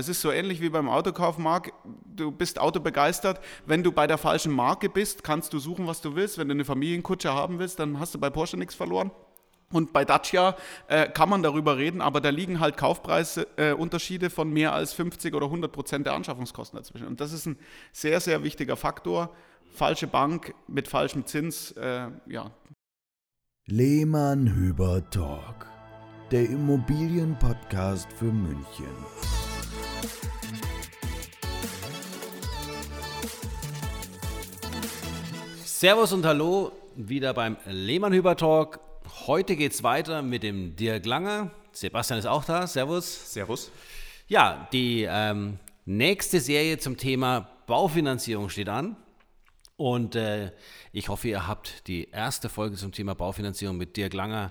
Es ist so ähnlich wie beim Autokauf, Marc. Du bist autobegeistert. Wenn du bei der falschen Marke bist, kannst du suchen, was du willst. Wenn du eine Familienkutsche haben willst, dann hast du bei Porsche nichts verloren. Und bei Dacia äh, kann man darüber reden, aber da liegen halt Kaufpreisunterschiede äh, von mehr als 50 oder 100 Prozent der Anschaffungskosten dazwischen. Und das ist ein sehr, sehr wichtiger Faktor. Falsche Bank mit falschem Zins, äh, ja. Lehmann Hüber Talk, der Immobilienpodcast für München. Servus und Hallo, wieder beim Lehmann-Hüber Talk. Heute geht es weiter mit dem Dirk Langer. Sebastian ist auch da. Servus. Servus. Ja, die ähm, nächste Serie zum Thema Baufinanzierung steht an. Und äh, ich hoffe, ihr habt die erste Folge zum Thema Baufinanzierung mit Dirk Langer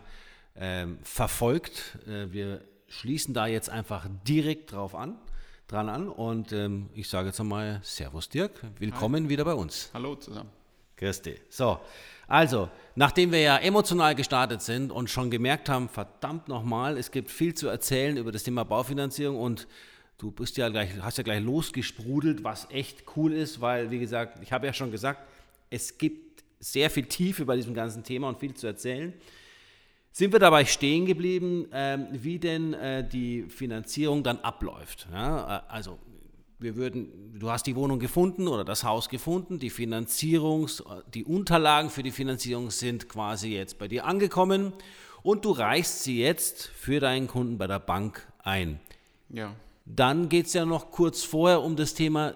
ähm, verfolgt. Äh, wir schließen da jetzt einfach direkt drauf an, dran an. Und ähm, ich sage jetzt einmal Servus Dirk, willkommen Hi. wieder bei uns. Hallo zusammen. Christi. So, also, nachdem wir ja emotional gestartet sind und schon gemerkt haben, verdammt nochmal, es gibt viel zu erzählen über das Thema Baufinanzierung und du bist ja gleich, hast ja gleich losgesprudelt, was echt cool ist, weil, wie gesagt, ich habe ja schon gesagt, es gibt sehr viel Tiefe bei diesem ganzen Thema und viel zu erzählen. Sind wir dabei stehen geblieben, ähm, wie denn äh, die Finanzierung dann abläuft? Ja, äh, also wir würden, du hast die Wohnung gefunden oder das Haus gefunden, die Finanzierungs, die Unterlagen für die Finanzierung sind quasi jetzt bei dir angekommen und du reichst sie jetzt für deinen Kunden bei der Bank ein. Ja. Dann geht es ja noch kurz vorher um das Thema,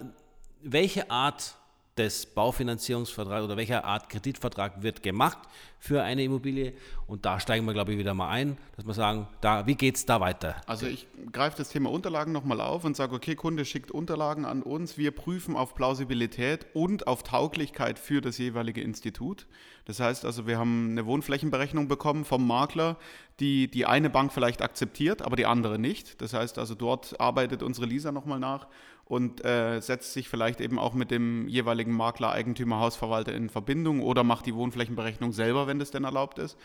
welche Art des Baufinanzierungsvertrags oder welcher Art Kreditvertrag wird gemacht für eine Immobilie. Und da steigen wir, glaube ich, wieder mal ein, dass wir sagen, da, wie geht es da weiter? Also ich greife das Thema Unterlagen nochmal auf und sage, okay, Kunde schickt Unterlagen an uns, wir prüfen auf Plausibilität und auf Tauglichkeit für das jeweilige Institut. Das heißt also, wir haben eine Wohnflächenberechnung bekommen vom Makler, die die eine Bank vielleicht akzeptiert, aber die andere nicht. Das heißt also, dort arbeitet unsere Lisa nochmal nach und äh, setzt sich vielleicht eben auch mit dem jeweiligen Makler, Eigentümer, Hausverwalter in Verbindung oder macht die Wohnflächenberechnung selber, wenn das denn erlaubt ist.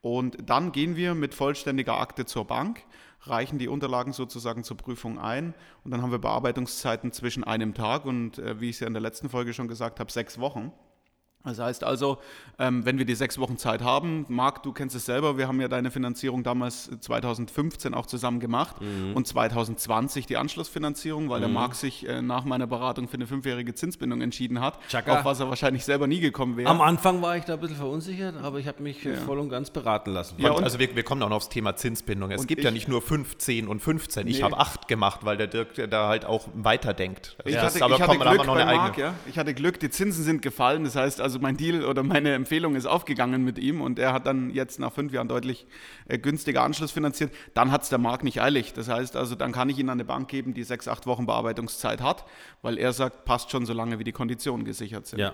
Und dann gehen wir mit vollständiger Akte zur Bank, reichen die Unterlagen sozusagen zur Prüfung ein und dann haben wir Bearbeitungszeiten zwischen einem Tag und, äh, wie ich es ja in der letzten Folge schon gesagt habe, sechs Wochen. Das heißt also, ähm, wenn wir die sechs Wochen Zeit haben, Marc, du kennst es selber, wir haben ja deine Finanzierung damals 2015 auch zusammen gemacht mhm. und 2020 die Anschlussfinanzierung, weil mhm. der Marc sich äh, nach meiner Beratung für eine fünfjährige Zinsbindung entschieden hat, Chaka. auf was er wahrscheinlich selber nie gekommen wäre. Am Anfang war ich da ein bisschen verunsichert, aber ich habe mich ja. voll und ganz beraten lassen. Ja, also wir, wir, kommen auch noch aufs Thema Zinsbindung. Es gibt ich, ja nicht nur 15 und 15. Nee. Ich habe acht gemacht, weil der Dirk da halt auch weiterdenkt. Ich ja. hatte, ich hatte Glück eine Marc, ja? Ich hatte Glück, die Zinsen sind gefallen, das heißt also, also mein Deal oder meine Empfehlung ist aufgegangen mit ihm und er hat dann jetzt nach fünf Jahren deutlich äh, günstiger Anschluss finanziert. Dann hat es der Markt nicht eilig. Das heißt also, dann kann ich ihn an eine Bank geben, die sechs, acht Wochen Bearbeitungszeit hat, weil er sagt, passt schon so lange, wie die Konditionen gesichert sind. Ja.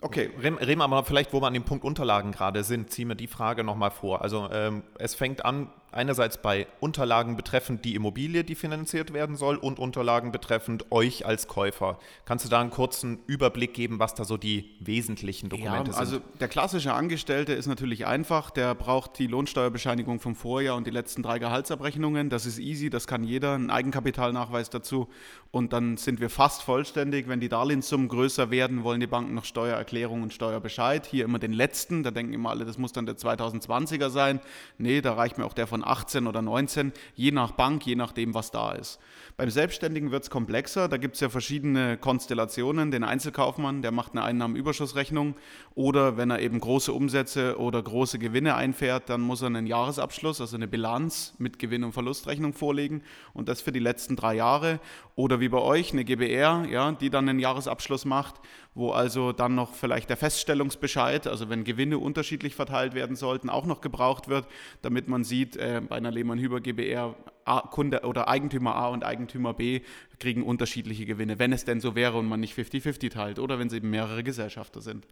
Okay. Reden wir aber vielleicht, wo wir an dem Punkt Unterlagen gerade sind, ziehen wir die Frage nochmal vor. Also ähm, es fängt an, einerseits bei Unterlagen betreffend die Immobilie, die finanziert werden soll, und Unterlagen betreffend euch als Käufer. Kannst du da einen kurzen Überblick geben, was da so die wesentlichen Dokumente ja, also sind? Also der klassische Angestellte ist natürlich einfach, der braucht die Lohnsteuerbescheinigung vom Vorjahr und die letzten drei Gehaltsabrechnungen. Das ist easy, das kann jeder, ein Eigenkapitalnachweis dazu. Und dann sind wir fast vollständig. Wenn die Darlehenssummen größer werden, wollen die Banken noch Steuererklärung und Steuerbescheid. Hier immer den letzten, da denken immer alle, das muss dann der 2020er sein. Nee, da reicht mir auch der von 18 oder 19, je nach Bank, je nachdem, was da ist. Beim Selbstständigen wird es komplexer. Da gibt es ja verschiedene Konstellationen. Den Einzelkaufmann, der macht eine Einnahmenüberschussrechnung. Oder wenn er eben große Umsätze oder große Gewinne einfährt, dann muss er einen Jahresabschluss, also eine Bilanz mit Gewinn- und Verlustrechnung vorlegen. Und das für die letzten drei Jahre. Oder wie bei euch eine GBR, ja, die dann einen Jahresabschluss macht, wo also dann noch vielleicht der Feststellungsbescheid, also wenn Gewinne unterschiedlich verteilt werden sollten, auch noch gebraucht wird, damit man sieht, äh, bei einer Lehmann-Hüber GBR, A, Kunde oder Eigentümer A und Eigentümer B kriegen unterschiedliche Gewinne, wenn es denn so wäre und man nicht 50-50 teilt oder wenn sie eben mehrere Gesellschafter sind.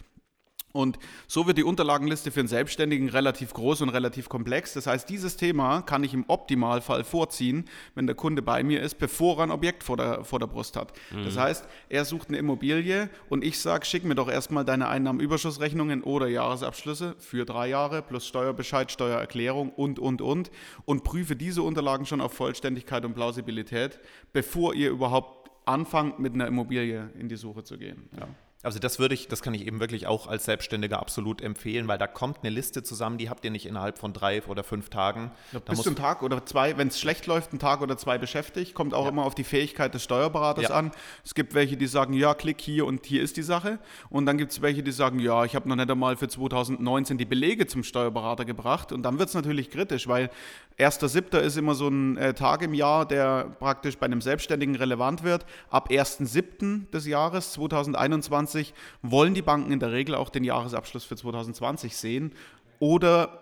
Und so wird die Unterlagenliste für einen Selbstständigen relativ groß und relativ komplex. Das heißt, dieses Thema kann ich im Optimalfall vorziehen, wenn der Kunde bei mir ist, bevor er ein Objekt vor der, vor der Brust hat. Mhm. Das heißt, er sucht eine Immobilie und ich sage, schick mir doch erstmal deine Einnahmenüberschussrechnungen oder Jahresabschlüsse für drei Jahre plus Steuerbescheid, Steuererklärung und, und, und und prüfe diese Unterlagen schon auf Vollständigkeit und Plausibilität, bevor ihr überhaupt anfangt, mit einer Immobilie in die Suche zu gehen. Ja. Also das würde ich, das kann ich eben wirklich auch als Selbstständiger absolut empfehlen, weil da kommt eine Liste zusammen, die habt ihr nicht innerhalb von drei oder fünf Tagen. Ja, bist du einen Tag oder zwei, wenn es schlecht läuft, einen Tag oder zwei beschäftigt, kommt auch ja. immer auf die Fähigkeit des Steuerberaters ja. an. Es gibt welche, die sagen, ja, klick hier und hier ist die Sache. Und dann gibt es welche, die sagen, ja, ich habe noch nicht einmal für 2019 die Belege zum Steuerberater gebracht. Und dann wird es natürlich kritisch, weil 1.7. ist immer so ein äh, Tag im Jahr, der praktisch bei einem Selbstständigen relevant wird. Ab 1.7. des Jahres 2021 wollen die Banken in der Regel auch den Jahresabschluss für 2020 sehen oder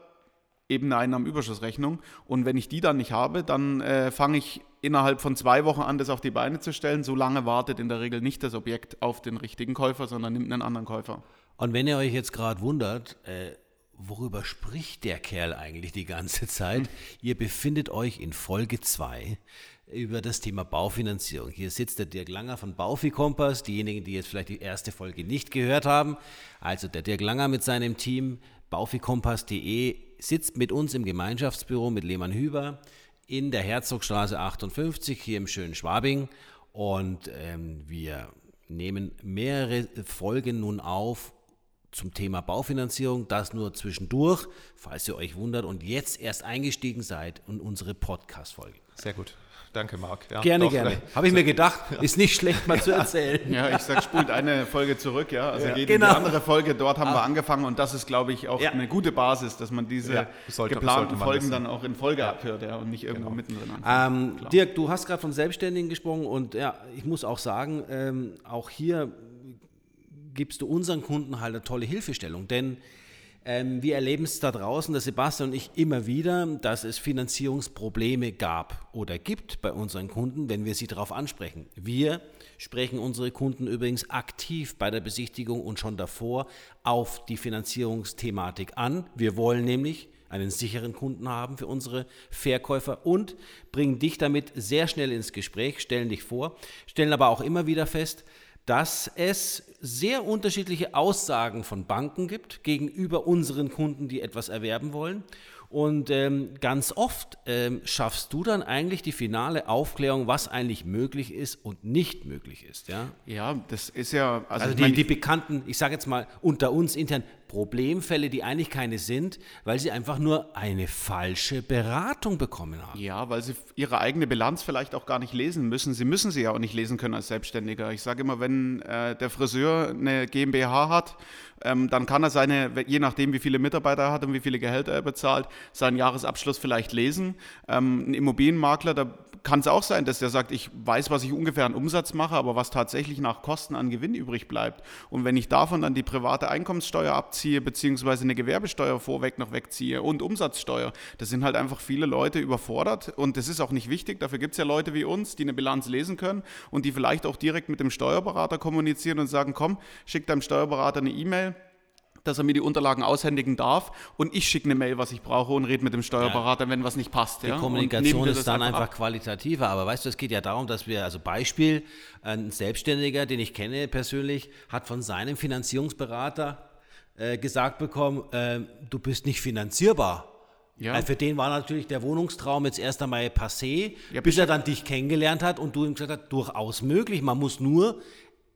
eben eine Einnahmenüberschussrechnung. Und wenn ich die dann nicht habe, dann äh, fange ich innerhalb von zwei Wochen an, das auf die Beine zu stellen. So lange wartet in der Regel nicht das Objekt auf den richtigen Käufer, sondern nimmt einen anderen Käufer. Und wenn ihr euch jetzt gerade wundert, äh worüber spricht der Kerl eigentlich die ganze Zeit? Hm. Ihr befindet euch in Folge 2 über das Thema Baufinanzierung. Hier sitzt der Dirk Langer von Baufi Kompass, diejenigen, die jetzt vielleicht die erste Folge nicht gehört haben. Also der Dirk Langer mit seinem Team baufikompass.de sitzt mit uns im Gemeinschaftsbüro mit Lehmann Hüber in der Herzogstraße 58 hier im schönen Schwabing und ähm, wir nehmen mehrere Folgen nun auf zum Thema Baufinanzierung. Das nur zwischendurch, falls ihr euch wundert und jetzt erst eingestiegen seid in unsere Podcast-Folge. Sehr gut. Danke, Marc. Ja, gerne, doch, gerne. Habe ich mir gedacht, ist nicht schlecht mal zu erzählen. Ja, ich sag, spult eine Folge zurück, ja. Also ja, geht genau. in die andere Folge, dort haben ah. wir angefangen und das ist, glaube ich, auch ja. eine gute Basis, dass man diese ja, sollte, geplanten sollte Folgen dann auch in Folge abhört, ja, und nicht irgendwo genau. mittendrin anfängt. Ähm, Dirk, du hast gerade von Selbstständigen gesprochen und ja, ich muss auch sagen, ähm, auch hier gibst du unseren Kunden halt eine tolle Hilfestellung. Denn ähm, wir erleben es da draußen, der Sebastian und ich, immer wieder, dass es Finanzierungsprobleme gab oder gibt bei unseren Kunden, wenn wir sie darauf ansprechen. Wir sprechen unsere Kunden übrigens aktiv bei der Besichtigung und schon davor auf die Finanzierungsthematik an. Wir wollen nämlich einen sicheren Kunden haben für unsere Verkäufer und bringen dich damit sehr schnell ins Gespräch, stellen dich vor, stellen aber auch immer wieder fest, dass es sehr unterschiedliche Aussagen von Banken gibt gegenüber unseren Kunden, die etwas erwerben wollen. Und ähm, ganz oft ähm, schaffst du dann eigentlich die finale Aufklärung, was eigentlich möglich ist und nicht möglich ist. Ja, ja das ist ja. Also, also die, die bekannten, ich sage jetzt mal unter uns intern, Problemfälle, die eigentlich keine sind, weil sie einfach nur eine falsche Beratung bekommen haben. Ja, weil sie ihre eigene Bilanz vielleicht auch gar nicht lesen müssen. Sie müssen sie ja auch nicht lesen können als Selbstständiger. Ich sage immer, wenn äh, der Friseur eine GmbH hat, ähm, dann kann er seine, je nachdem wie viele Mitarbeiter er hat und wie viele Gehälter er bezahlt, seinen Jahresabschluss vielleicht lesen. Ähm, ein Immobilienmakler, da kann es auch sein, dass der sagt, ich weiß, was ich ungefähr an Umsatz mache, aber was tatsächlich nach Kosten an Gewinn übrig bleibt. Und wenn ich davon dann die private Einkommenssteuer abziehe, beziehungsweise eine Gewerbesteuer vorweg noch wegziehe und Umsatzsteuer, das sind halt einfach viele Leute überfordert und das ist auch nicht wichtig. Dafür gibt es ja Leute wie uns, die eine Bilanz lesen können und die vielleicht auch direkt mit dem Steuerberater kommunizieren und sagen, komm, schick deinem Steuerberater eine E-Mail dass er mir die Unterlagen aushändigen darf und ich schicke eine Mail, was ich brauche und rede mit dem Steuerberater, ja. wenn was nicht passt. Die ja? Kommunikation ist dann einfach, einfach qualitativer, aber weißt du, es geht ja darum, dass wir, also Beispiel, ein Selbstständiger, den ich kenne persönlich, hat von seinem Finanzierungsberater äh, gesagt bekommen, äh, du bist nicht finanzierbar. Ja. Weil für den war natürlich der Wohnungstraum jetzt erst einmal passé, ja, bis er dann dich kennengelernt hat und du ihm gesagt hast, durchaus möglich. Man muss nur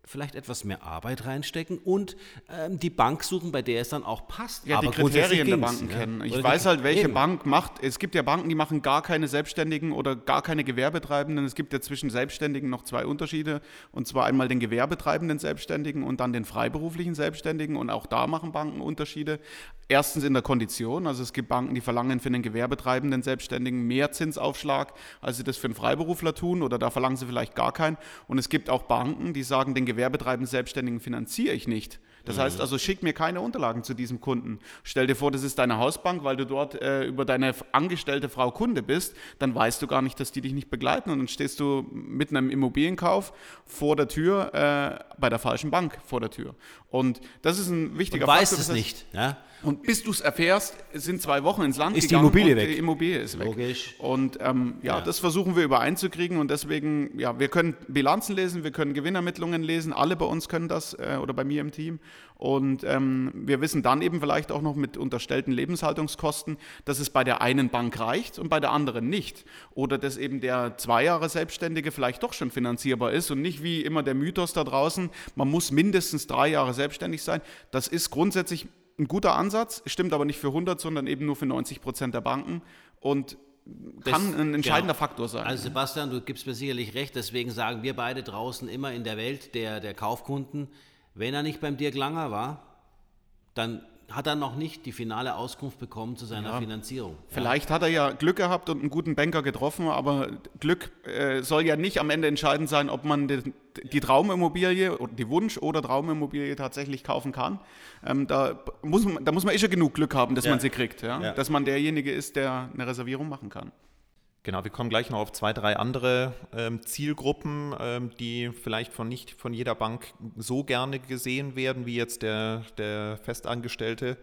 vielleicht etwas mehr Arbeit reinstecken und ähm, die Bank suchen, bei der es dann auch passt. Ja, Aber die Kriterien der Banken ja. kennen. Ich oder weiß halt, welche eben. Bank macht. Es gibt ja Banken, die machen gar keine Selbstständigen oder gar keine Gewerbetreibenden. Es gibt ja zwischen Selbstständigen noch zwei Unterschiede. Und zwar einmal den gewerbetreibenden Selbstständigen und dann den freiberuflichen Selbstständigen. Und auch da machen Banken Unterschiede. Erstens in der Kondition. Also es gibt Banken, die verlangen für einen gewerbetreibenden Selbstständigen mehr Zinsaufschlag, als sie das für einen Freiberufler tun. Oder da verlangen sie vielleicht gar keinen. Und es gibt auch Banken, die sagen, den Gewerbetreibenden Selbstständigen finanziere ich nicht. Das mhm. heißt also, schick mir keine Unterlagen zu diesem Kunden. Stell dir vor, das ist deine Hausbank, weil du dort äh, über deine angestellte Frau Kunde bist, dann weißt du gar nicht, dass die dich nicht begleiten und dann stehst du mit einem Immobilienkauf vor der Tür, äh, bei der falschen Bank vor der Tür. Und das ist ein wichtiger und Faktor. es nicht. Ja? Und bis du es erfährst, sind zwei Wochen ins Land ist gegangen die Immobilie weg. die Immobilie ist weg. Logisch. Und ähm, ja, ja, das versuchen wir übereinzukriegen und deswegen, ja, wir können Bilanzen lesen, wir können Gewinnermittlungen lesen, alle bei uns können das äh, oder bei mir im Team. Und ähm, wir wissen dann eben vielleicht auch noch mit unterstellten Lebenshaltungskosten, dass es bei der einen Bank reicht und bei der anderen nicht. Oder dass eben der zwei Jahre Selbstständige vielleicht doch schon finanzierbar ist und nicht wie immer der Mythos da draußen, man muss mindestens drei Jahre selbstständig sein. Das ist grundsätzlich ein guter Ansatz, stimmt aber nicht für 100, sondern eben nur für 90 Prozent der Banken und kann das, ein entscheidender genau. Faktor sein. Also Sebastian, du gibst mir sicherlich recht, deswegen sagen wir beide draußen immer in der Welt der, der Kaufkunden, wenn er nicht beim Dirk Langer war, dann hat er noch nicht die finale Auskunft bekommen zu seiner ja. Finanzierung. Vielleicht ja. hat er ja Glück gehabt und einen guten Banker getroffen, aber Glück äh, soll ja nicht am Ende entscheidend sein, ob man die, die Traumimmobilie, die Wunsch- oder Traumimmobilie tatsächlich kaufen kann. Ähm, da, muss man, da muss man eh schon genug Glück haben, dass ja. man sie kriegt. Dass man derjenige ist, der eine Reservierung machen kann. Genau, wir kommen gleich noch auf zwei, drei andere ähm, Zielgruppen, ähm, die vielleicht von nicht von jeder Bank so gerne gesehen werden wie jetzt der, der Festangestellte.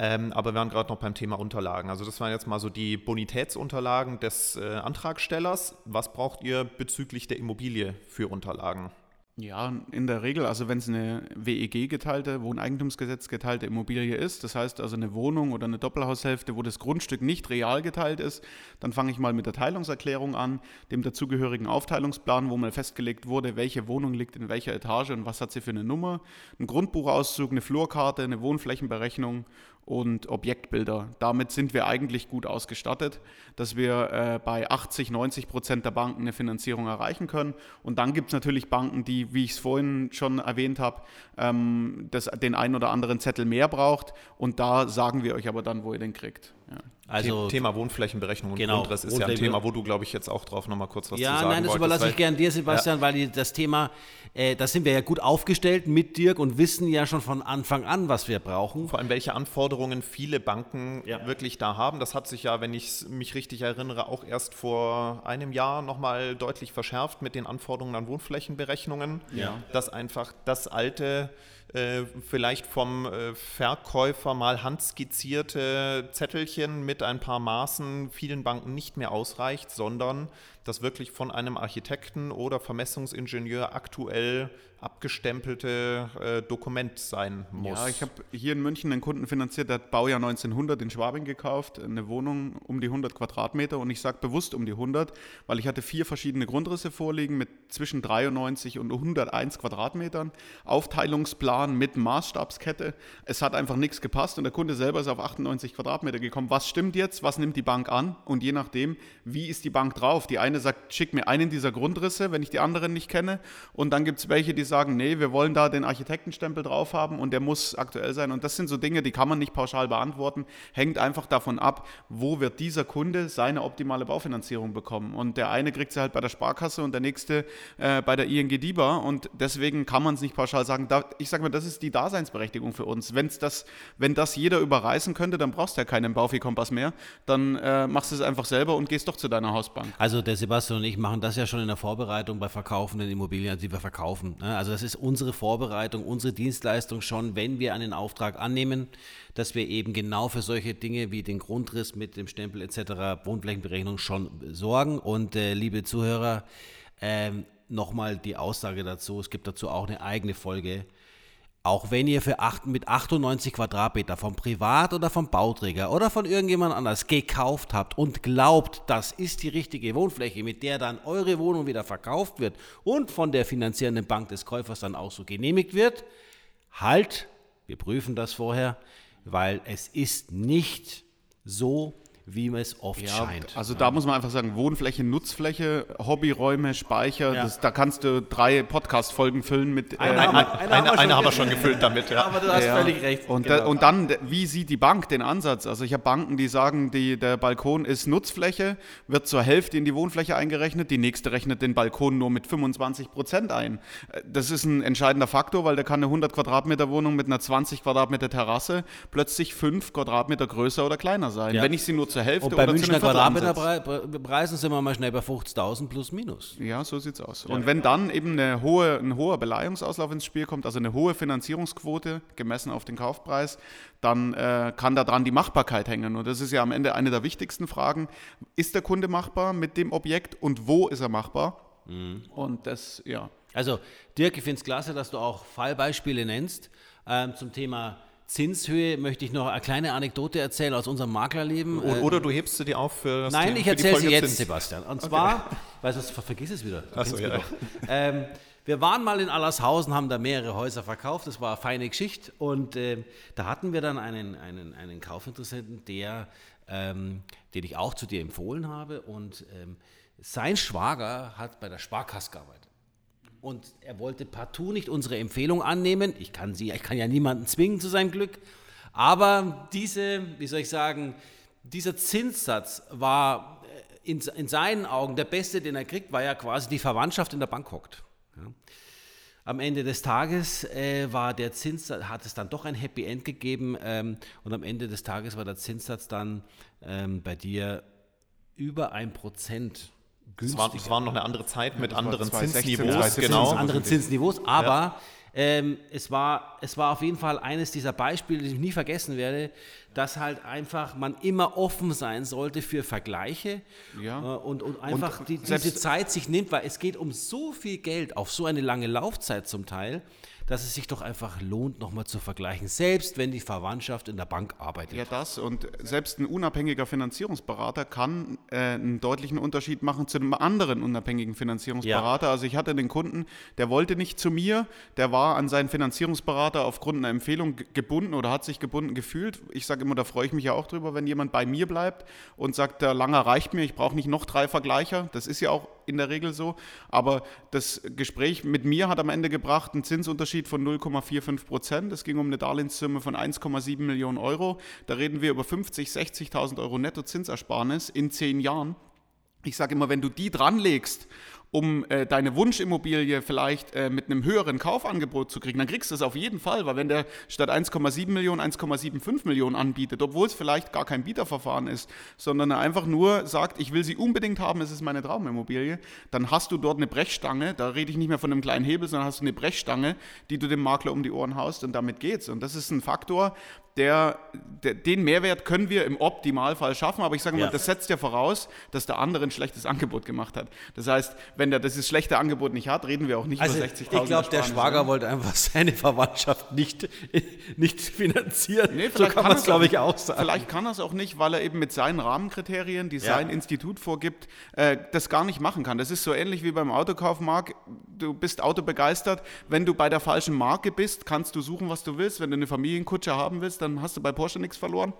Ähm, aber wir waren gerade noch beim Thema Unterlagen. Also das waren jetzt mal so die Bonitätsunterlagen des äh, Antragstellers. Was braucht ihr bezüglich der Immobilie für Unterlagen? Ja, in der Regel, also wenn es eine WEG geteilte, Wohneigentumsgesetz geteilte Immobilie ist, das heißt also eine Wohnung oder eine Doppelhaushälfte, wo das Grundstück nicht real geteilt ist, dann fange ich mal mit der Teilungserklärung an, dem dazugehörigen Aufteilungsplan, wo mal festgelegt wurde, welche Wohnung liegt in welcher Etage und was hat sie für eine Nummer, ein Grundbuchauszug, eine Flurkarte, eine Wohnflächenberechnung und Objektbilder. Damit sind wir eigentlich gut ausgestattet, dass wir äh, bei 80, 90 Prozent der Banken eine Finanzierung erreichen können. Und dann gibt es natürlich Banken, die, wie ich es vorhin schon erwähnt habe, ähm, den einen oder anderen Zettel mehr braucht. Und da sagen wir euch aber dann, wo ihr den kriegt. Also Thema Wohnflächenberechnung und genau, Grundriss ist ja ein Thema, wo du, glaube ich, jetzt auch drauf nochmal kurz was ja, zu sagen Ja, nein, das wolltest, überlasse ich gern dir, Sebastian, ja. weil das Thema, äh, da sind wir ja gut aufgestellt mit Dirk und wissen ja schon von Anfang an, was wir brauchen. Vor allem, welche Anforderungen viele Banken ja. wirklich da haben. Das hat sich ja, wenn ich mich richtig erinnere, auch erst vor einem Jahr nochmal deutlich verschärft mit den Anforderungen an Wohnflächenberechnungen. Ja. Dass einfach das alte äh, vielleicht vom äh, Verkäufer mal handskizzierte Zettelchen mit ein paar Maßen vielen Banken nicht mehr ausreicht, sondern das wirklich von einem Architekten oder Vermessungsingenieur aktuell abgestempelte äh, Dokument sein muss. Ja, ich habe hier in München einen Kunden finanziert, der hat Baujahr 1900 in Schwabing gekauft, eine Wohnung um die 100 Quadratmeter und ich sage bewusst um die 100, weil ich hatte vier verschiedene Grundrisse vorliegen mit zwischen 93 und 101 Quadratmetern, Aufteilungsplan mit Maßstabskette. Es hat einfach nichts gepasst und der Kunde selber ist auf 98 Quadratmeter gekommen. Was stimmt jetzt? Was nimmt die Bank an? Und je nachdem, wie ist die Bank drauf? Die eine sagt, schick mir einen dieser Grundrisse, wenn ich die anderen nicht kenne und dann gibt es welche, die sagen, nee, wir wollen da den Architektenstempel drauf haben und der muss aktuell sein. Und das sind so Dinge, die kann man nicht pauschal beantworten. Hängt einfach davon ab, wo wird dieser Kunde seine optimale Baufinanzierung bekommen. Und der eine kriegt sie halt bei der Sparkasse und der nächste äh, bei der ING DIBA. Und deswegen kann man es nicht pauschal sagen. Da, ich sage mal, das ist die Daseinsberechtigung für uns. Wenn's das, wenn das jeder überreißen könnte, dann brauchst du ja keinen Baufi-Kompass mehr. Dann äh, machst du es einfach selber und gehst doch zu deiner Hausbank. Also der Sebastian und ich machen das ja schon in der Vorbereitung bei verkaufenden Immobilien, die wir verkaufen. Ne? Also das ist unsere Vorbereitung, unsere Dienstleistung schon, wenn wir einen Auftrag annehmen, dass wir eben genau für solche Dinge wie den Grundriss mit dem Stempel etc., Wohnflächenberechnung schon sorgen. Und äh, liebe Zuhörer, ähm, nochmal die Aussage dazu, es gibt dazu auch eine eigene Folge auch wenn ihr für 8, mit 98 Quadratmeter vom Privat- oder vom Bauträger oder von irgendjemand anders gekauft habt und glaubt, das ist die richtige Wohnfläche, mit der dann eure Wohnung wieder verkauft wird und von der finanzierenden Bank des Käufers dann auch so genehmigt wird, halt, wir prüfen das vorher, weil es ist nicht so, wie es oft Ja, scheint. also da muss man einfach sagen, Wohnfläche, Nutzfläche, Hobbyräume, Speicher, Ja. das, da kannst du drei Podcast-Folgen füllen mit... äh, Eine haben wir- eine haben wir Eine, eine schon haben wir schon gefüllt damit, ja. Aber du hast Ja. völlig recht. Und, genau. da, und dann, wie sieht die Bank den Ansatz? Also ich habe Banken, die sagen, die, der Balkon ist Nutzfläche, wird zur Hälfte in die Wohnfläche eingerechnet, die nächste rechnet den Balkon nur mit 25 Prozent ein. Äh, Das ist ein entscheidender Faktor, weil da kann eine 100 Quadratmeter Wohnung mit einer 20 Quadratmeter Terrasse plötzlich 5 Quadratmeter größer oder kleiner sein, Ja. wenn ich sie nur zur Hälfte Und bei oder zu Münchner einem. Quadratmeterpreisen sind wir mal schnell bei 50.000 plus minus. Ja, so sieht's aus. Und wenn dann eben eine hohe, ein hoher Beleihungsauslauf ins Spiel kommt, also eine hohe Finanzierungsquote gemessen auf den Kaufpreis, dann äh, kann daran die Machbarkeit hängen. Und das ist ja am Ende eine der wichtigsten Fragen. Ist der Kunde machbar mit dem Objekt und wo ist er machbar? Und das, ja. Also, Dirk, ich finde es klasse, dass du auch Fallbeispiele nennst. Ähm, zum Thema Zinshöhe möchte ich noch eine kleine Anekdote erzählen aus unserem Maklerleben. O- Äh, Oder du hebst sie dir auf für das Nein, Thema- ich erzähle sie jetzt, Zins. Sebastian. Und zwar, weil sonst ver- vergiss es wieder. Du Ach so, kennst ja. Ähm, wir waren mal in Allershausen, haben da mehrere Häuser verkauft. Das war eine feine Geschichte. Und ähm, da hatten wir dann einen, einen, einen Kaufinteressenten, der, ähm, den ich auch zu dir empfohlen habe. Und ähm, sein Schwager hat bei der Sparkasse gearbeitet. Und er wollte partout nicht unsere Empfehlung annehmen. Ich kann, sie, ich kann ja niemanden zwingen zu seinem Glück. Aber diese, wie soll ich sagen, dieser Zinssatz war äh, in, in seinen Augen der beste, den er kriegt, weil ja quasi die Verwandtschaft in der Bank hockt. Ja. Am Ende des Tages äh, war der Zinssatz, hat es dann doch ein Happy End gegeben ähm, und am Ende des Tages war der Zinssatz dann ähm, bei dir über ein Prozent Es war, es war noch eine andere Zeit mit anderen 2016, Zinsniveaus, 2017, genau. anderen so Zinsniveaus, aber ähm, es, war, es war auf jeden Fall eines dieser Beispiele, die ich nie vergessen werde, dass halt einfach man immer offen sein sollte für Vergleiche Ja. äh, und, und einfach die, selbst- diese Zeit sich nimmt, weil es geht um so viel Geld auf so eine lange Laufzeit zum Teil, dass es sich doch einfach lohnt, nochmal zu vergleichen, selbst wenn die Verwandtschaft in der Bank arbeitet. Ja, das. Und selbst ein unabhängiger Finanzierungsberater kann äh, einen deutlichen Unterschied machen zu einem anderen unabhängigen Finanzierungsberater. Also ich hatte einen Kunden, der wollte nicht zu mir, der war an seinen Finanzierungsberater aufgrund einer Empfehlung ge- gebunden oder hat sich gebunden gefühlt. Ich sage immer, da freue ich mich ja auch drüber, wenn jemand bei mir bleibt und sagt, der Langer reicht mir, ich brauche nicht noch drei Vergleicher. Das ist ja auch in der Regel so. Aber das Gespräch mit mir hat am Ende gebracht einen Zinsunterschied von 0,45 Prozent. Es ging um eine Darlehenssumme von 1,7 Millionen Euro. Da reden wir über 50, 60.000 Euro Nettozinsersparnis in zehn Jahren. Ich sage immer, wenn du die dranlegst, um äh, deine Wunschimmobilie vielleicht äh, mit einem höheren Kaufangebot zu kriegen, dann kriegst du es auf jeden Fall, weil wenn der statt 1,7 Millionen 1,75 Millionen anbietet, obwohl es vielleicht gar kein Bieterverfahren ist, sondern er einfach nur sagt, ich will sie unbedingt haben, es ist meine Traumimmobilie, dann hast du dort eine Brechstange, da rede ich nicht mehr von einem kleinen Hebel, sondern hast du eine Brechstange, die du dem Makler um die Ohren haust und damit geht's. Und das ist ein Faktor, der, der, den Mehrwert können wir im Optimalfall schaffen, aber ich sage mal, Ja. das setzt ja voraus, dass der andere ein schlechtes Angebot gemacht hat. Das heißt, wenn der dieses schlechte Angebot nicht hat, reden wir auch nicht Also über ich 60.000 glaube, der Schwager oder? wollte einfach seine Verwandtschaft nicht, nicht finanzieren. Nee, so kann man es, glaube ich, auch sagen. Vielleicht kann er es auch nicht, weil er eben mit seinen Rahmenkriterien, die Ja. sein Institut vorgibt, äh, das gar nicht machen kann. Das ist so ähnlich wie beim Autokauf, Marc. Du bist autobegeistert. Wenn du bei der falschen Marke bist, kannst du suchen, was du willst. Wenn du eine Familienkutsche haben willst, dann hast du bei Porsche nichts verloren.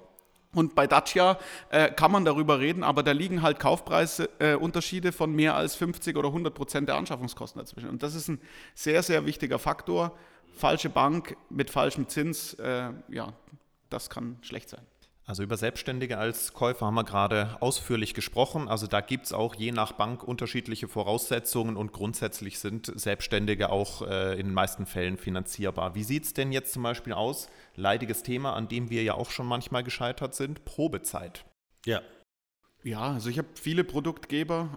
Und bei Dacia äh, kann man darüber reden, aber da liegen halt Kaufpreisunterschiede äh, von mehr als 50 oder 100 Prozent der Anschaffungskosten dazwischen. Und das ist ein sehr, sehr wichtiger Faktor. Falsche Bank mit falschem Zins, äh, ja, das kann schlecht sein. Also über Selbstständige als Käufer haben wir gerade ausführlich gesprochen. Also da gibt es auch je nach Bank unterschiedliche Voraussetzungen und grundsätzlich sind Selbstständige auch äh, in den meisten Fällen finanzierbar. Wie sieht es denn jetzt zum Beispiel aus? Leidiges Thema, an dem wir ja auch schon manchmal gescheitert sind, Probezeit. Ja. Ja, also ich habe viele Produktgeber,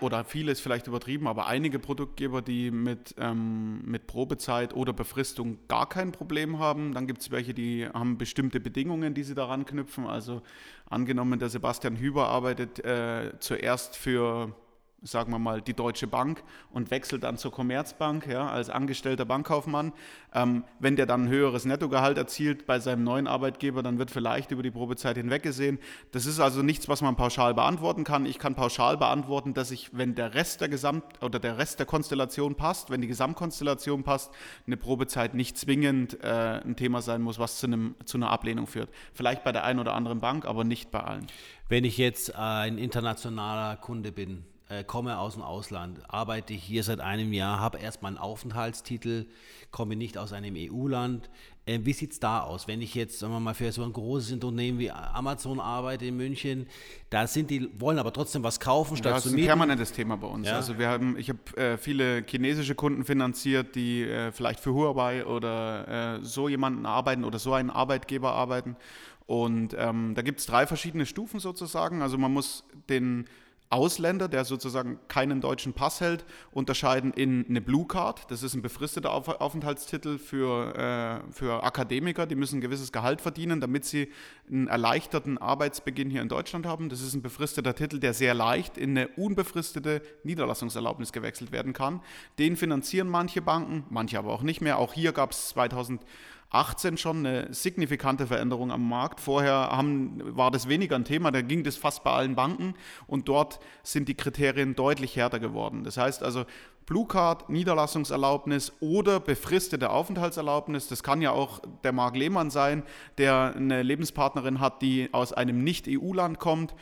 oder viele ist vielleicht übertrieben, aber einige Produktgeber, die mit, ähm, mit Probezeit oder Befristung gar kein Problem haben. Dann gibt es welche, die haben bestimmte Bedingungen, die sie daran knüpfen. Also angenommen, der Sebastian Hüber arbeitet äh, zuerst für sagen wir mal, die Deutsche Bank und wechselt dann zur Commerzbank ja, als angestellter Bankkaufmann. Ähm, wenn der dann ein höheres Nettogehalt erzielt bei seinem neuen Arbeitgeber, dann wird vielleicht über die Probezeit hinweg gesehen. Das ist also nichts, was man pauschal beantworten kann. Ich kann pauschal beantworten, dass ich, wenn der Rest der Gesamt oder der Rest der Konstellation passt, wenn die Gesamtkonstellation passt, eine Probezeit nicht zwingend äh, ein Thema sein muss, was zu, einem, zu einer Ablehnung führt. Vielleicht bei der einen oder anderen Bank, aber nicht bei allen. Wenn ich jetzt ein internationaler Kunde bin, äh, komme aus dem Ausland, arbeite hier seit einem Jahr, habe erstmal einen Aufenthaltstitel, komme nicht aus einem EU-Land. Äh, wie sieht es da aus? Wenn ich jetzt, sagen wir mal, für so ein großes Unternehmen wie Amazon arbeite in München, da sind die, wollen aber trotzdem was kaufen, statt das zu ist ein permanentes Thema bei uns. Ja. Also wir haben, ich habe äh, viele chinesische Kunden finanziert, die äh, vielleicht für Huawei oder so jemanden arbeiten oder so einen Arbeitgeber arbeiten. Und ähm, da gibt es drei verschiedene Stufen sozusagen. Also man muss den Ausländer, der sozusagen keinen deutschen Pass hält, unterscheiden in eine Blue Card. Das ist ein befristeter Auf Aufenthaltstitel für, äh, für Akademiker. Die müssen ein gewisses Gehalt verdienen, damit sie einen erleichterten Arbeitsbeginn hier in Deutschland haben. Das ist ein befristeter Titel, der sehr leicht in eine unbefristete Niederlassungserlaubnis gewechselt werden kann. Den finanzieren manche Banken, manche aber auch nicht mehr. Auch hier gab es 2000 18 schon eine signifikante Veränderung am Markt. Vorher haben, war das weniger ein Thema, da ging das fast bei allen Banken und dort sind die Kriterien deutlich härter geworden. Das heißt also, Blue Card, Niederlassungserlaubnis oder befristete Aufenthaltserlaubnis. Das kann ja auch der Marc Lehmann sein, der eine Lebenspartnerin hat, die aus einem Nicht-EU-Land kommt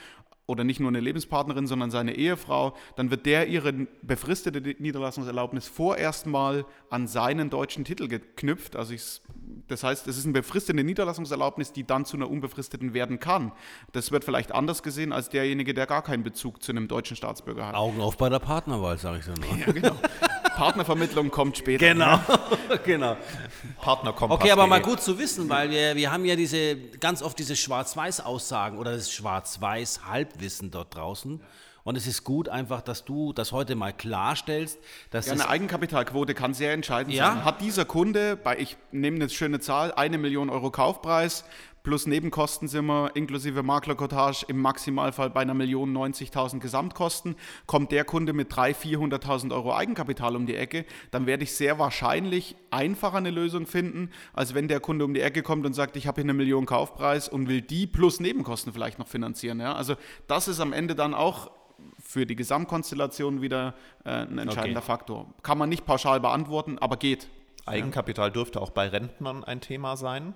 oder nicht nur eine Lebenspartnerin, sondern seine Ehefrau, dann wird der ihre befristete Niederlassungserlaubnis vorerst mal an seinen deutschen Titel geknüpft. Also ich, das heißt, es ist eine befristete Niederlassungserlaubnis, die dann zu einer unbefristeten werden kann. Das wird vielleicht anders gesehen als derjenige, der gar keinen Bezug zu einem deutschen Staatsbürger hat. Augen auf bei der Partnerwahl, sage ich dann mal. Ja, genau. Partnervermittlung kommt später. Genau, genau. Partnerkompass. Okay, aber mal gut zu wissen, weil wir, wir haben ja diese ganz oft diese Schwarz-Weiß-Aussagen oder das Schwarz-Weiß-Halbwissen dort draußen. Und es ist gut einfach, dass du das heute mal klarstellst, dass Ja, eine Eigenkapitalquote kann sehr entscheidend Ja. sein. Hat dieser Kunde, bei, ich nehme eine schöne Zahl, eine Million Euro Kaufpreis plus Nebenkosten sind wir inklusive Maklercottage im Maximalfall bei einer Million 90.000 Gesamtkosten. Kommt der Kunde mit 300.000, 400.000 Euro Eigenkapital um die Ecke, dann werde ich sehr wahrscheinlich einfacher eine Lösung finden, als wenn der Kunde um die Ecke kommt und sagt, ich habe hier eine Million Kaufpreis und will die plus Nebenkosten vielleicht noch finanzieren. Ja? Also das ist am Ende dann auch für die Gesamtkonstellation wieder äh, ein entscheidender Okay. Faktor. Kann man nicht pauschal beantworten, aber geht. Eigenkapital dürfte auch bei Rentnern ein Thema sein.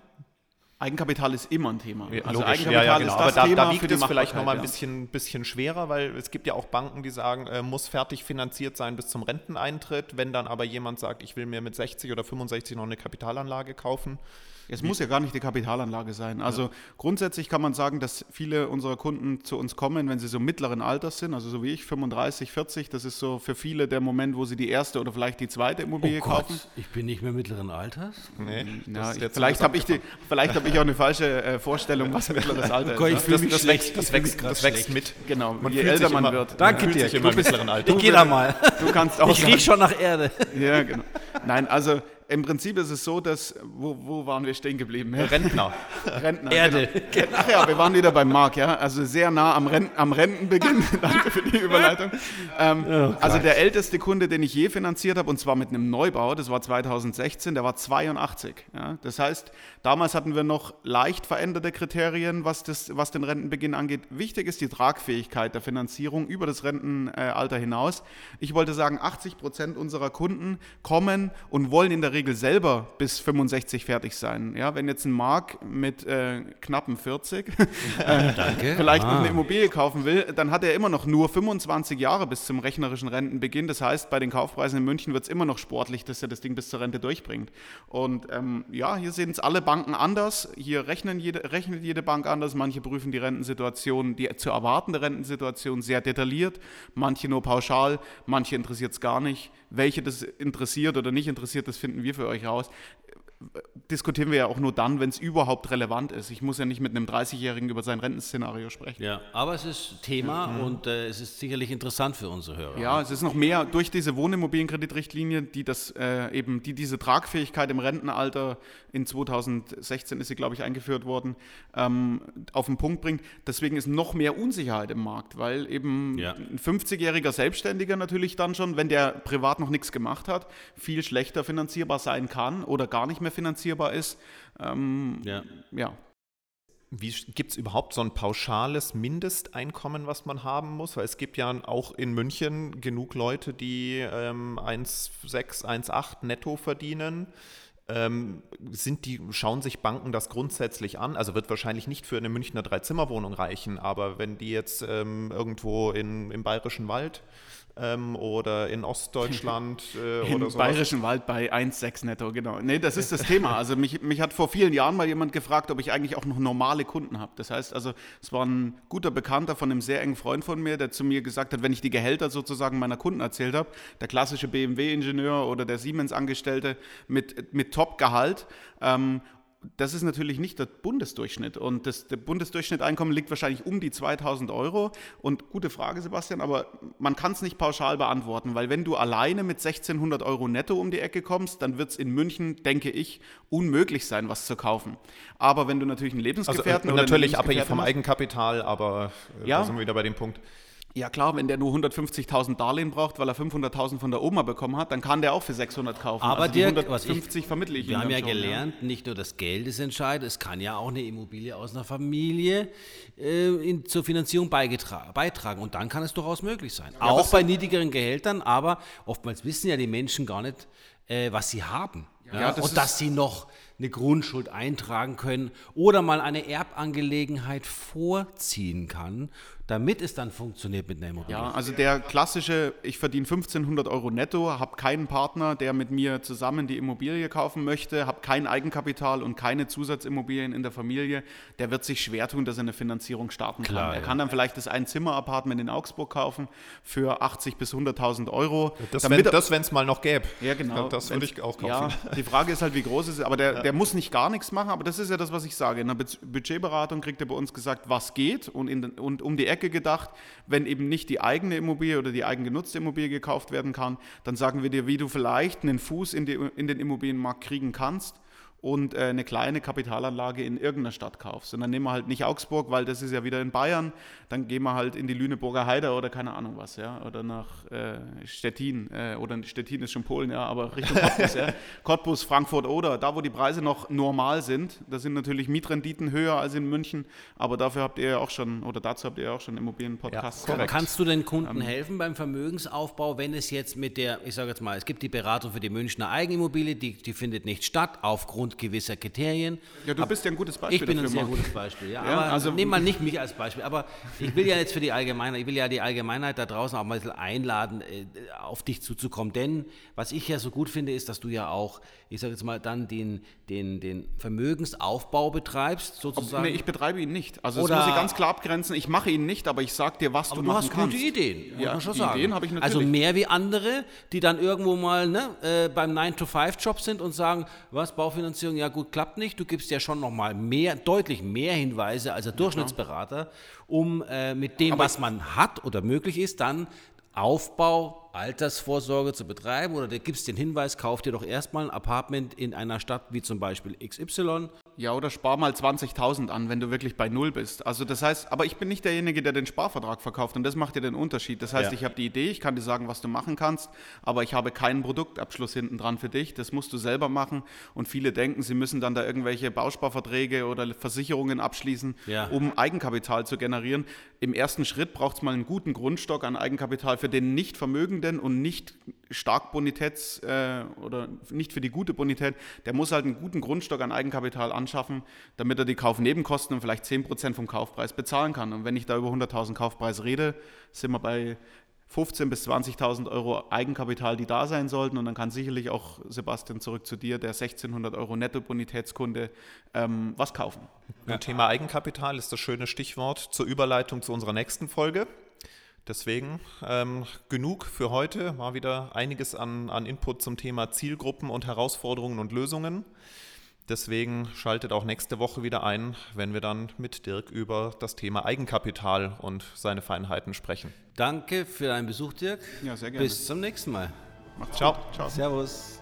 Eigenkapital ist immer ein Thema. Also Logisch, ja, ja, genau. ist Aber das da, Thema da wiegt es vielleicht nochmal ein bisschen, bisschen schwerer, weil es gibt ja auch Banken, die sagen, äh, muss fertig finanziert sein bis zum Renteneintritt. Wenn dann aber jemand sagt, ich will mir mit 60 oder 65 noch eine Kapitalanlage kaufen, Es muss ja gar nicht die Kapitalanlage sein. Also grundsätzlich kann man sagen, dass viele unserer Kunden zu uns kommen, wenn sie so mittleren Alters sind, also so wie ich, 35, 40. Das ist so für viele der Moment, wo sie die erste oder vielleicht die zweite Immobilie oh Gott, kaufen. ich bin nicht mehr mittleren Alters. nee, Ja, das ist ich, vielleicht habe ich, die- vielleicht hab ich auch eine falsche äh, Vorstellung, was mittleres Alter Gott, ich ist. mich das, schlecht. wächst, das Ich wächst, das wächst mit. Genau, Man je älter man immer- wird. Danke dir. Alter. Ich gehe da mal. Du kannst auch Ich riech schon nach Erde. Ja, genau. Nein, also im Prinzip ist es so, dass, wo, wo waren wir stehen geblieben? Rentner. Rentner. Erde. Genau. Ach ja, wir waren wieder beim Marc, ja. Also sehr nah am, Ren am Rentenbeginn. Danke für die Überleitung. Ähm, also der älteste Kunde, den ich je finanziert habe, und zwar mit einem Neubau, das war 2016, der war 82. Ja. Das heißt, damals hatten wir noch leicht veränderte Kriterien, was, das, was den Rentenbeginn angeht. Wichtig ist die Tragfähigkeit der Finanzierung über das Rentenalter hinaus. Ich wollte sagen, 80 Prozent unserer Kunden kommen und wollen in der Regel selber bis 65 fertig sein. Ja, wenn jetzt ein Mark mit äh, knappen 40 Danke. vielleicht noch Ah. eine Immobilie kaufen will, dann hat er immer noch nur 25 Jahre bis zum rechnerischen Rentenbeginn. Das heißt, bei den Kaufpreisen in München wird es immer noch sportlich, dass er das Ding bis zur Rente durchbringt. Und ähm, ja, hier sehen es alle Banken anders. Hier rechnen jede, rechnet jede Bank anders. Manche prüfen die Rentensituation, die zu erwartende Rentensituation sehr detailliert, manche nur pauschal, manche interessiert es gar nicht. Welche das interessiert oder nicht interessiert, das finden wir für euch raus diskutieren wir ja auch nur dann, wenn es überhaupt relevant ist. Ich muss ja nicht mit einem 30-Jährigen über sein Rentenszenario sprechen. Ja, aber es ist Thema mhm. und äh, es ist sicherlich interessant für unsere Hörer. Ja, es ist noch mehr durch diese Wohnimmobilienkreditrichtlinie, die das äh, eben, die diese Tragfähigkeit im Rentenalter in 2016 ist sie, glaube ich, eingeführt worden, ähm, auf den Punkt bringt. Deswegen ist noch mehr Unsicherheit im Markt, weil eben ja. ein 50-jähriger Selbstständiger natürlich dann schon, wenn der privat noch nichts gemacht hat, viel schlechter finanzierbar sein kann oder gar nicht mehr finanzierbar ist. Ähm, ja. ja. Gibt es überhaupt so ein pauschales Mindesteinkommen, was man haben muss? Weil es gibt ja auch in München genug Leute, die ähm, 1,6, 1,8 netto verdienen. Ähm, sind die, schauen sich Banken das grundsätzlich an? Also wird wahrscheinlich nicht für eine Münchner Dreizimmerwohnung reichen, aber wenn die jetzt ähm, irgendwo in, im Bayerischen Wald ähm, oder in Ostdeutschland äh, Im. Bayerischen Wald bei 1,6 netto, genau. Nee, das ist das Thema. Also mich, mich hat vor vielen Jahren mal jemand gefragt, ob ich eigentlich auch noch normale Kunden habe. Das heißt also, es war ein guter Bekannter von einem sehr engen Freund von mir, der zu mir gesagt hat, wenn ich die Gehälter sozusagen meiner Kunden erzählt habe, der klassische BMW-Ingenieur oder der Siemens-Angestellte mit, mit Top-Gehalt ähm, das ist natürlich nicht der Bundesdurchschnitt. Und das, der Bundesdurchschnitteinkommen liegt wahrscheinlich um die 2000 Euro. Und gute Frage, Sebastian, aber man kann es nicht pauschal beantworten, weil wenn du alleine mit 1600 Euro netto um die Ecke kommst, dann wird es in München, denke ich, unmöglich sein, was zu kaufen. Aber wenn du natürlich einen Lebensgefährten also, äh, natürlich abhängig vom Eigenkapital, aber äh, ja, da sind wir wieder bei dem Punkt. Ja klar, wenn der nur 150.000 Darlehen braucht, weil er 500.000 von der Oma bekommen hat, dann kann der auch für 600 kaufen. Aber also Dirk, 150 ich, vermittle ich Wir haben ja schon, gelernt, ja. nicht nur das Geld ist entscheidend, es kann ja auch eine Immobilie aus einer Familie äh, in, zur Finanzierung beitragen. Und dann kann es durchaus möglich sein. Ja, auch bei niedrigeren Gehältern, aber oftmals wissen ja die Menschen gar nicht, äh, was sie haben. Ja, das und dass sie noch eine Grundschuld eintragen können oder mal eine Erbangelegenheit vorziehen kann damit es dann funktioniert mit einer Immobilie. Ja, also der klassische, ich verdiene 1500 Euro netto, habe keinen Partner, der mit mir zusammen die Immobilie kaufen möchte, habe kein Eigenkapital und keine Zusatzimmobilien in der Familie, der wird sich schwer tun, dass er eine Finanzierung starten Klar, kann. Er ja. kann dann vielleicht das Einzimmer-Apartment in Augsburg kaufen für 80 bis 100.000 Euro. Das, wenn es mal noch gäbe. Ja, genau. Das würde ich auch kaufen. Ja, die Frage ist halt, wie groß ist es, aber der, ja. der muss nicht gar nichts machen, aber das ist ja das, was ich sage. In der Budgetberatung kriegt er bei uns gesagt, was geht und, in, und um die Ecke gedacht, wenn eben nicht die eigene Immobilie oder die eigengenutzte Immobilie gekauft werden kann, dann sagen wir dir, wie du vielleicht einen Fuß in, die, in den Immobilienmarkt kriegen kannst und äh, eine kleine Kapitalanlage in irgendeiner Stadt kaufst. Und dann nehmen wir halt nicht Augsburg, weil das ist ja wieder in Bayern. Dann gehen wir halt in die Lüneburger Heide oder keine Ahnung was, ja. Oder nach äh, Stettin. Äh, oder Stettin ist schon Polen, ja, aber Richtung Cottbus, ja. Cottbus, Frankfurt oder da, wo die Preise noch normal sind. Da sind natürlich Mietrenditen höher als in München, aber dafür habt ihr ja auch schon, oder dazu habt ihr ja auch schon Immobilienpodcasts. Ja, Kannst du den Kunden ähm, helfen beim Vermögensaufbau, wenn es jetzt mit der, ich sage jetzt mal, es gibt die Beratung für die Münchner Eigenimmobilie, die, die findet nicht statt aufgrund aufgrund gewisser Kriterien. Ja, du bist ja ein gutes Beispiel. Ich bin ein sehr gutes Beispiel, ja. ja aber also, nehmen mal nicht mich als Beispiel. Aber ich will ja jetzt für die Allgemeinheit, ich will ja die Allgemeinheit da draußen auch mal einladen, äh, auf dich zuzukommen. Denn was ich ja so gut finde, ist, dass du ja auch, ich sage jetzt mal, dann den, den, den Vermögensaufbau betreibst, sozusagen. Nee, ich betreibe ihn nicht. Also Oder das muss ich ganz klar abgrenzen. Ich mache ihn nicht, aber ich sage dir, was du, du machen kannst. Du hast gute Ideen, ja, schon sagen. Ideen habe ich natürlich. Also mehr wie andere, die dann irgendwo mal ne, äh, beim 9-to-5-Job sind und sagen, was, Baufinanzierung, ja gut, klappt nicht. Du gibst ja schon nochmal mehr, deutlich mehr Hinweise als der Durchschnittsberater, um äh, mit dem, Aber was man hat oder möglich ist, dann Aufbau, Altersvorsorge zu betreiben. Oder du gibst den Hinweis, kauf dir doch erstmal ein Apartment in einer Stadt wie zum Beispiel XY ja, oder spar mal 20.000 an, wenn du wirklich bei Null bist. Also das heißt, aber ich bin nicht derjenige, der den Sparvertrag verkauft und das macht ja den Unterschied. Das heißt, ja. ich habe die Idee, ich kann dir sagen, was du machen kannst, aber ich habe keinen Produktabschluss hinten dran für dich. Das musst du selber machen und viele denken, sie müssen dann da irgendwelche Bausparverträge oder Versicherungen abschließen, ja. um Eigenkapital zu generieren. Im ersten Schritt braucht es mal einen guten Grundstock an Eigenkapital für den nicht Vermögenden und nicht stark Bonitäts- äh, oder nicht für die gute Bonität. Der muss halt einen guten Grundstock an Eigenkapital anschauen anschaffen, damit er die Kaufnebenkosten und vielleicht 10% vom Kaufpreis bezahlen kann. Und wenn ich da über 100.000 Kaufpreis rede, sind wir bei 15.000 bis 20.000 Euro Eigenkapital, die da sein sollten. Und dann kann sicherlich auch, Sebastian, zurück zu dir, der 1.600 Euro Netto-Bonitätskunde, ähm, was kaufen. Ja. Thema Eigenkapital ist das schöne Stichwort zur Überleitung zu unserer nächsten Folge. Deswegen ähm, genug für heute. War wieder einiges an, an Input zum Thema Zielgruppen und Herausforderungen und Lösungen. Deswegen schaltet auch nächste Woche wieder ein, wenn wir dann mit Dirk über das Thema Eigenkapital und seine Feinheiten sprechen. Danke für deinen Besuch, Dirk. Ja, sehr gerne. Bis zum nächsten Mal. Macht's Ciao. gut. Ciao. Servus.